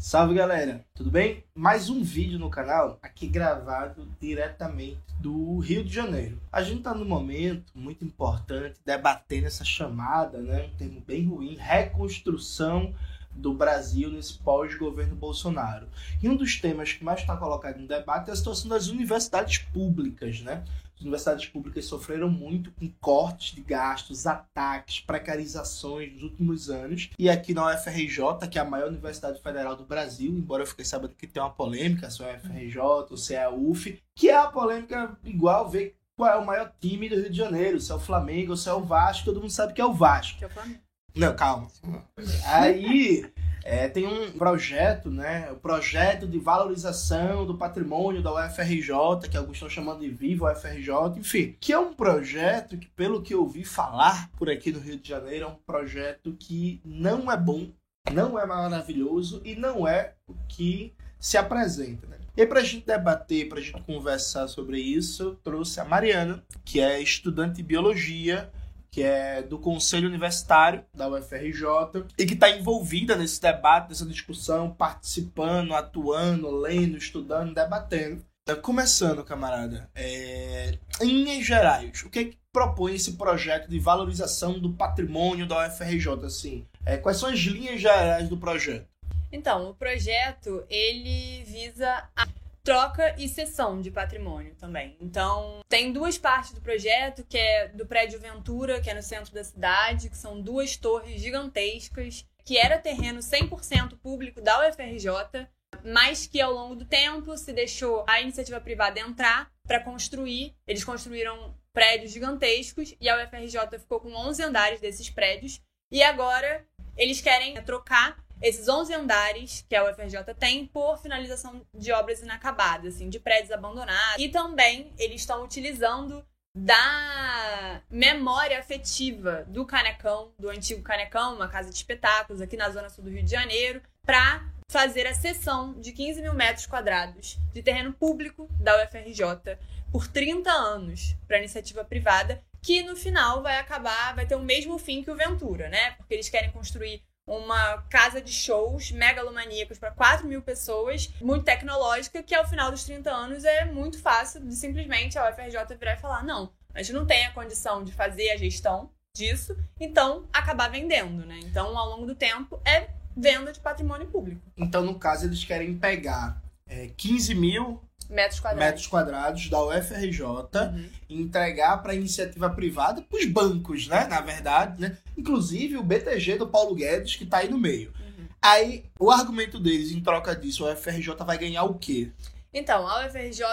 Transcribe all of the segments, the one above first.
Salve galera, tudo bem? Mais um vídeo no canal, aqui gravado diretamente do Rio de Janeiro. A gente tá num momento muito importante, debatendo essa chamada, né, um termo bem ruim, reconstrução do Brasil nesse pós-governo Bolsonaro. E um dos temas que mais está colocado em debate é a situação das universidades públicas, né? Universidades públicas sofreram muito com cortes de gastos, ataques, precarizações nos últimos anos. E aqui na UFRJ, que é a maior universidade federal do Brasil, embora eu fiquei sabendo que tem uma polêmica se é a UFRJ ou se é a UF, que é a polêmica igual ver qual é o maior time do Rio de Janeiro, se é o Flamengo ou se é o Vasco, todo mundo sabe que é o Vasco. Que é o Flamengo. Não, calma. Aí é, tem um projeto, né? O projeto de valorização do patrimônio da UFRJ, que alguns estão chamando de Viva UFRJ, enfim, que é um projeto que, pelo que eu ouvi falar por aqui no Rio de Janeiro, é um projeto que não é bom, não é maravilhoso e não é o que se apresenta, né? E para a gente debater, para a gente conversar sobre isso, trouxe a Mariana, que é estudante de biologia que é do Conselho Universitário da UFRJ e que está envolvida nesse debate, nessa discussão, participando, atuando, lendo, estudando, debatendo. Tá começando, camarada, é... em linhas gerais, o que, é que propõe esse projeto de valorização do patrimônio da UFRJ? Assim, é, quais são as linhas gerais do projeto? Então, o projeto ele visa a troca e cessão de patrimônio também. Então, tem duas partes do projeto, que é do prédio Ventura, que é no centro da cidade, que são duas torres gigantescas, que era terreno 100% público da UFRJ, mas que ao longo do tempo se deixou a iniciativa privada entrar para construir. Eles construíram prédios gigantescos e a UFRJ ficou com 11 andares desses prédios. E agora eles querem trocar esses 11 andares que a UFRJ tem por finalização de obras inacabadas, assim, de prédios abandonados. E também eles estão utilizando da memória afetiva do Canecão, do antigo Canecão, uma casa de espetáculos aqui na zona sul do Rio de Janeiro, para fazer a cessão de 15 mil metros quadrados de terreno público da UFRJ por 30 anos para iniciativa privada, que no final vai acabar, vai ter o mesmo fim que o Ventura, né? Porque eles querem construir uma casa de shows megalomaníacos para 4 mil pessoas, muito tecnológica, que ao final dos 30 anos é muito fácil de simplesmente a UFRJ virar e falar: não, a gente não tem a condição de fazer a gestão disso, então acabar vendendo, né? Então, ao longo do tempo, é venda de patrimônio público. Então, no caso, eles querem pegar é, 15 mil metros quadrados, metros quadrados da UFRJ uhum. entregar para iniciativa privada, para os bancos, né? Na verdade, né? Inclusive o BTG do Paulo Guedes, que está aí no meio. Uhum. Aí, o argumento deles, em troca disso, a UFRJ vai ganhar o quê? Então, a UFRJ,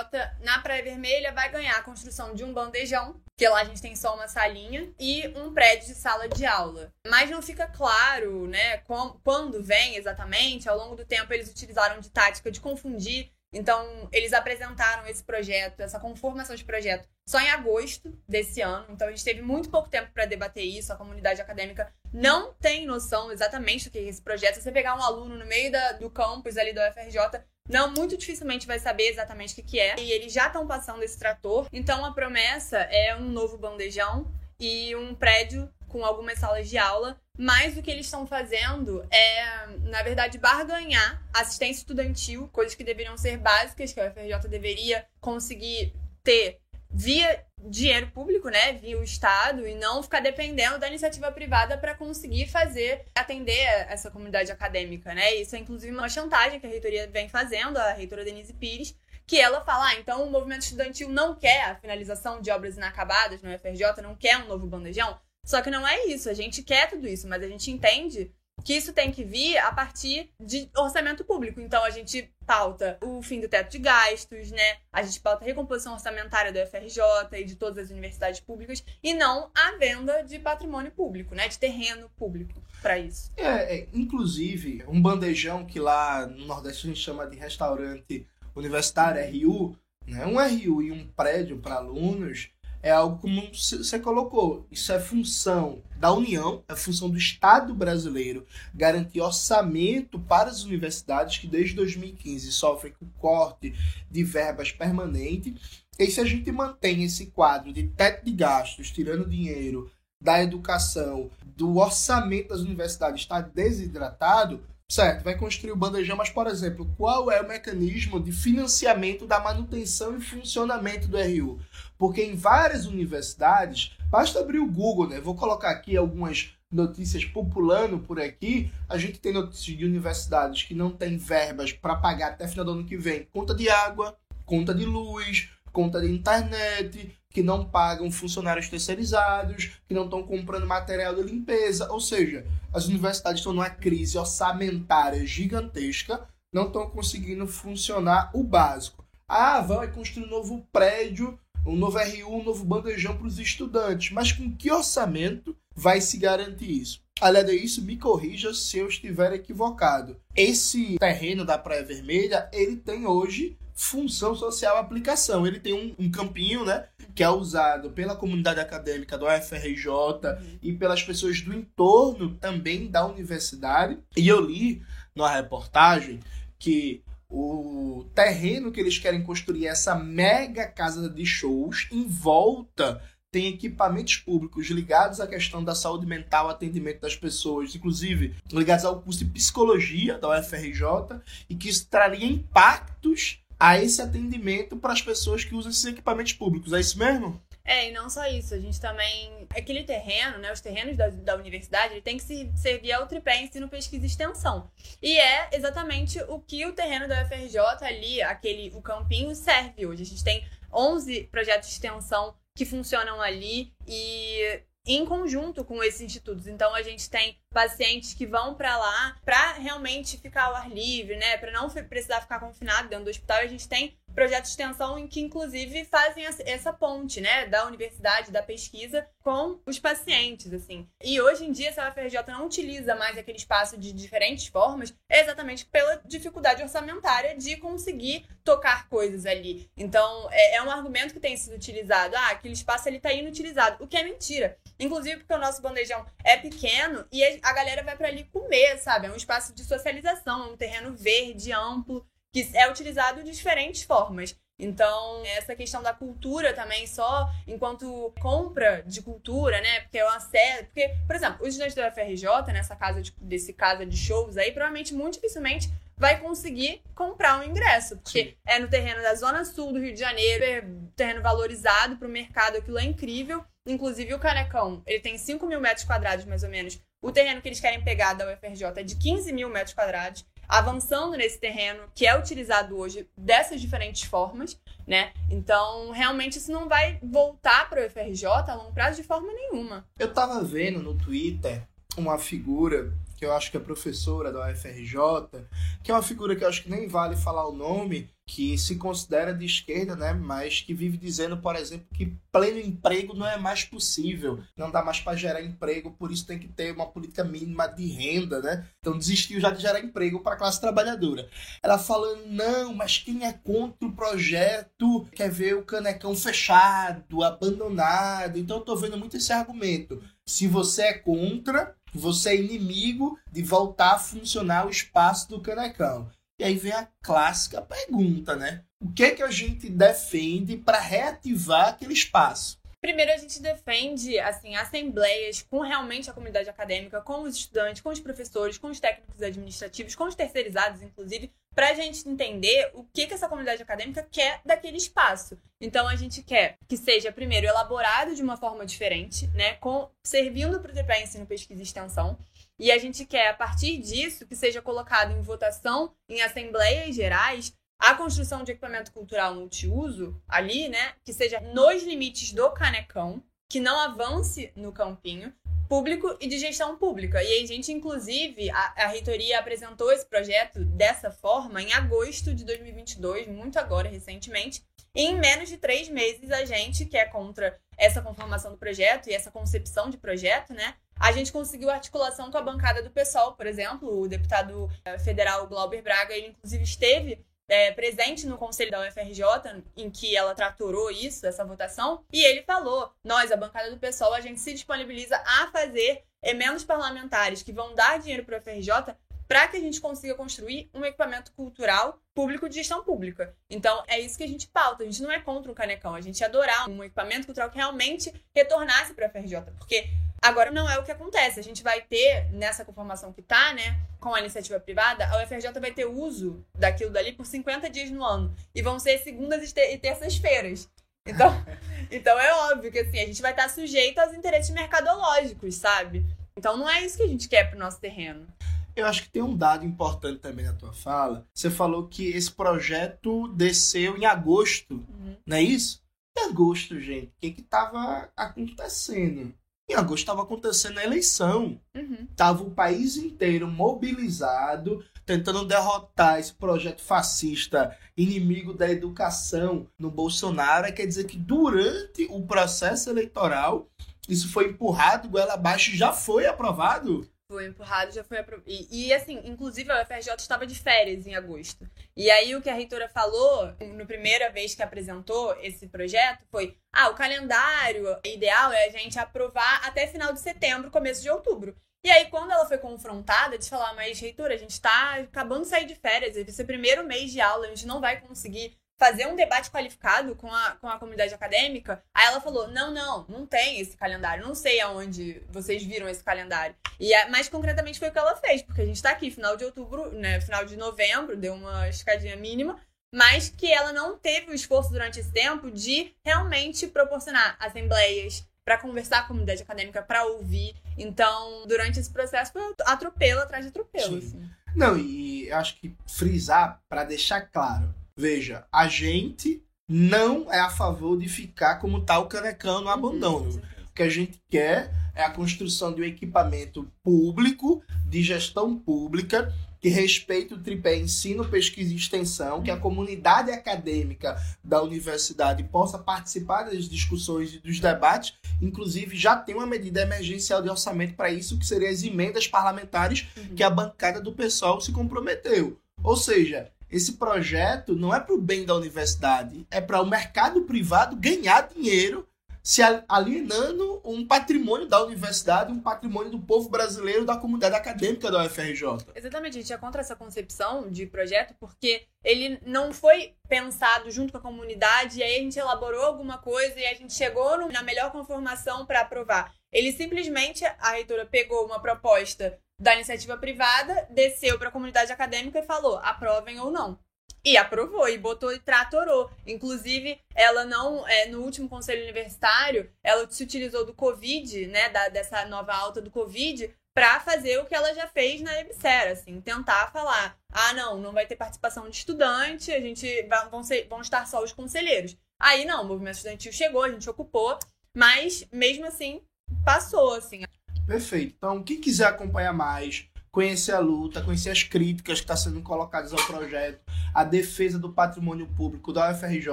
na Praia Vermelha, vai ganhar a construção de um bandejão, que lá a gente tem só uma salinha, e um prédio de sala de aula. Mas não fica claro, né, quando vem exatamente. Ao longo do tempo, eles utilizaram de tática de confundir então, eles apresentaram esse projeto, essa conformação de projeto, só em agosto desse ano. Então, a gente teve muito pouco tempo para debater isso. A comunidade acadêmica não tem noção exatamente do que é esse projeto. Se você pegar um aluno no meio da, do campus ali do UFRJ, não, muito dificilmente vai saber exatamente o que, que é. E eles já estão passando esse trator. Então, a promessa é um novo bandejão e um prédio com algumas salas de aula, mas o que eles estão fazendo é, na verdade, barganhar assistência estudantil, coisas que deveriam ser básicas, que a UFRJ deveria conseguir ter via dinheiro público, né, via o Estado, e não ficar dependendo da iniciativa privada para conseguir fazer, atender essa comunidade acadêmica, né? Isso é inclusive uma chantagem que a reitoria vem fazendo, a reitora Denise Pires, que ela fala, ah, então o movimento estudantil não quer a finalização de obras inacabadas no UFRJ, não quer um novo bandejão. Só que não é isso. A gente quer tudo isso, mas a gente entende que isso tem que vir a partir de orçamento público. Então a gente pauta o fim do teto de gastos, né? A gente pauta a recomposição orçamentária do FRJ e de todas as universidades públicas e não a venda de patrimônio público, né? De terreno público para isso. É, é, inclusive, um bandejão que lá no Nordeste a gente chama de restaurante universitário, RU, né? Um RU e um prédio para alunos é algo como você colocou. Isso é função da União, é função do Estado brasileiro garantir orçamento para as universidades que desde 2015 sofrem com corte de verbas permanente. E se a gente mantém esse quadro de teto de gastos, tirando dinheiro da educação, do orçamento das universidades está desidratado, Certo, vai construir o bandejão, mas, por exemplo, qual é o mecanismo de financiamento da manutenção e funcionamento do RU? Porque em várias universidades, basta abrir o Google, né? Vou colocar aqui algumas notícias populando por aqui. A gente tem notícias de universidades que não têm verbas para pagar até final do ano que vem conta de água, conta de luz, conta de internet, que não pagam funcionários terceirizados, que não estão comprando material de limpeza. Ou seja, as universidades estão numa crise orçamentária gigantesca, não estão conseguindo funcionar o básico. Ah, vai construir um novo prédio, um novo RU, um novo bandejão para os estudantes. Mas com que orçamento vai se garantir isso? Além disso, me corrija se eu estiver equivocado. Esse terreno da Praia Vermelha, ele tem hoje função social aplicação. Ele tem um, um, campinho, né? Que é usado pela comunidade acadêmica do UFRJ uhum. e pelas pessoas do entorno também da universidade. E eu li numa reportagem que o terreno que eles querem construir essa mega casa de shows em volta tem equipamentos públicos ligados à questão da saúde mental, atendimento das pessoas, inclusive ligados ao curso de psicologia da UFRJ, e que isso traria impactos a esse atendimento para as pessoas que usam esses equipamentos públicos. É isso mesmo? É, e não só isso, a gente também. Aquele terreno, né? Os terrenos da, da universidade, ele tem que se servir ao tripé ensino, pesquisa e extensão. E é exatamente o que o terreno da UFRJ ali, aquele, o campinho, serve hoje. A gente tem 11 projetos de extensão que funcionam ali e em conjunto com esses institutos. Então a gente tem pacientes que vão para lá para realmente ficar ao ar livre, né, para não precisar ficar confinado dentro do hospital. A gente tem projetos de extensão em que, inclusive, fazem essa ponte, né, da universidade, da pesquisa com os pacientes, assim. E hoje em dia, se a UFRJ não utiliza mais aquele espaço de diferentes formas, é exatamente pela dificuldade orçamentária de conseguir tocar coisas ali. Então, é, é um argumento que tem sido utilizado. Ah, aquele espaço ali tá inutilizado, o que é mentira. Inclusive porque o nosso bandejão é pequeno e a galera vai para ali comer, sabe? É um espaço de socialização, é um terreno verde, amplo que é utilizado de diferentes formas. Então, essa questão da cultura também, só enquanto compra de cultura, né? Porque é uma série. Porque, por exemplo, os estudantes da UFRJ, nessa casa de, desse casa de shows aí, provavelmente muito dificilmente vai conseguir comprar um ingresso. Porque Sim. é no terreno da Zona Sul do Rio de Janeiro, é terreno valorizado para o mercado, aquilo é incrível. Inclusive, o Canecão, ele tem 5 mil metros quadrados, mais ou menos. O terreno que eles querem pegar da UFRJ é de 15 mil metros quadrados avançando nesse terreno que é utilizado hoje dessas diferentes formas, né? Então, realmente isso não vai voltar para o FRJ a longo prazo de forma nenhuma. Eu tava vendo no Twitter uma figura eu acho que é professora da UFRJ, que é uma figura que eu acho que nem vale falar o nome, que se considera de esquerda, né, mas que vive dizendo, por exemplo, que pleno emprego não é mais possível, não dá mais para gerar emprego, por isso tem que ter uma política mínima de renda, né? Então desistiu já de gerar emprego para a classe trabalhadora. Ela falando, não, mas quem é contra o projeto quer ver o canecão fechado, abandonado. Então eu tô vendo muito esse argumento. Se você é contra, você é inimigo de voltar a funcionar o espaço do canecão. E aí vem a clássica pergunta, né? O que é que a gente defende para reativar aquele espaço? Primeiro, a gente defende assim assembleias com realmente a comunidade acadêmica, com os estudantes, com os professores, com os técnicos administrativos, com os terceirizados, inclusive, para a gente entender o que, que essa comunidade acadêmica quer daquele espaço. Então, a gente quer que seja, primeiro, elaborado de uma forma diferente, né, com, servindo para o TPE Ensino, Pesquisa e Extensão. E a gente quer, a partir disso, que seja colocado em votação em assembleias gerais a construção de equipamento cultural multiuso ali, né, que seja nos limites do canecão, que não avance no campinho, público e de gestão pública. E a gente, inclusive, a, a reitoria apresentou esse projeto dessa forma em agosto de 2022, muito agora, recentemente. E em menos de três meses, a gente, que é contra essa conformação do projeto e essa concepção de projeto, né, a gente conseguiu articulação com a bancada do PSOL, por exemplo, o deputado eh, federal Glauber Braga, ele inclusive esteve é, presente no conselho da UFRJ, em que ela tratorou isso, essa votação, e ele falou: nós, a bancada do PSOL, a gente se disponibiliza a fazer emendas parlamentares que vão dar dinheiro para a UFRJ para que a gente consiga construir um equipamento cultural público de gestão pública. Então, é isso que a gente pauta. A gente não é contra um canecão, a gente adorar um equipamento cultural que realmente retornasse para a UFRJ, porque Agora não é o que acontece. A gente vai ter, nessa conformação que tá, né, com a iniciativa privada, a UFRJ vai ter uso daquilo dali por 50 dias no ano. E vão ser segundas e terças-feiras. Então, então é óbvio que assim, a gente vai estar sujeito aos interesses mercadológicos, sabe? Então não é isso que a gente quer pro nosso terreno. Eu acho que tem um dado importante também na tua fala. Você falou que esse projeto desceu em agosto, uhum. não é isso? Em agosto, gente, o que estava acontecendo? Em agosto estava acontecendo a eleição. Uhum. Tava o país inteiro mobilizado, tentando derrotar esse projeto fascista, inimigo da educação no Bolsonaro. Quer dizer que durante o processo eleitoral, isso foi empurrado goela abaixo e já foi aprovado? Foi empurrado, já foi aprovado. E, e, assim, inclusive a UFRJ estava de férias em agosto. E aí o que a reitora falou, na primeira vez que apresentou esse projeto, foi: ah, o calendário ideal é a gente aprovar até final de setembro, começo de outubro. E aí, quando ela foi confrontada, de falar, mas reitora, a gente está acabando de sair de férias, vai ser primeiro mês de aula, a gente não vai conseguir fazer um debate qualificado com a, com a comunidade acadêmica. Aí ela falou: não, não, não tem esse calendário. Não sei aonde vocês viram esse calendário. E mais concretamente foi o que ela fez, porque a gente tá aqui, final de outubro, né? Final de novembro, deu uma escadinha mínima. Mas que ela não teve o esforço durante esse tempo de realmente proporcionar assembleias para conversar com a comunidade acadêmica, para ouvir. Então, durante esse processo, foi atropelo atrás de atropelo. Assim. Não, e eu acho que frisar, para deixar claro, Veja, a gente não é a favor de ficar como tá o canecão no uhum, abandono. Uhum, o que a gente quer é a construção de um equipamento público, de gestão pública, que respeite o tripé ensino, pesquisa e extensão, que a comunidade acadêmica da universidade possa participar das discussões e dos debates. Inclusive, já tem uma medida emergencial de orçamento para isso, que seria as emendas parlamentares uhum. que a bancada do pessoal se comprometeu. Ou seja, esse projeto não é para o bem da universidade, é para o mercado privado ganhar dinheiro se alienando um patrimônio da universidade, um patrimônio do povo brasileiro, da comunidade acadêmica da UFRJ. Exatamente, a gente é contra essa concepção de projeto porque ele não foi pensado junto com a comunidade e aí a gente elaborou alguma coisa e a gente chegou na melhor conformação para aprovar. Ele simplesmente, a reitora pegou uma proposta da iniciativa privada, desceu para a comunidade acadêmica e falou: aprovem ou não. E aprovou, e botou e tratorou. Inclusive, ela não, é, no último conselho universitário, ela se utilizou do Covid, né, da, dessa nova alta do Covid, para fazer o que ela já fez na EBSER, assim, tentar falar: ah, não, não vai ter participação de estudante, a gente vão, ser, vão estar só os conselheiros. Aí não, o movimento estudantil chegou, a gente ocupou, mas mesmo assim passou, assim. Perfeito. Então, quem quiser acompanhar mais, conhecer a luta, conhecer as críticas que estão sendo colocadas ao projeto, a defesa do patrimônio público da UFRJ,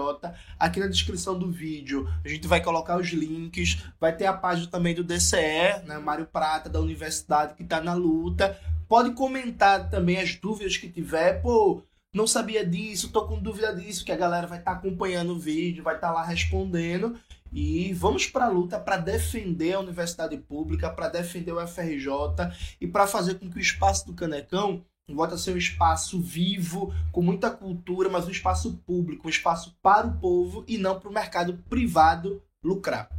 aqui na descrição do vídeo a gente vai colocar os links, vai ter a página também do DCE, né, Mário Prata, da universidade, que está na luta. Pode comentar também as dúvidas que tiver, pô, não sabia disso, tô com dúvida disso, que a galera vai estar tá acompanhando o vídeo, vai estar tá lá respondendo. E vamos para a luta para defender a universidade pública, para defender o FRJ e para fazer com que o espaço do Canecão volte a ser um espaço vivo, com muita cultura, mas um espaço público, um espaço para o povo e não para o mercado privado lucrar.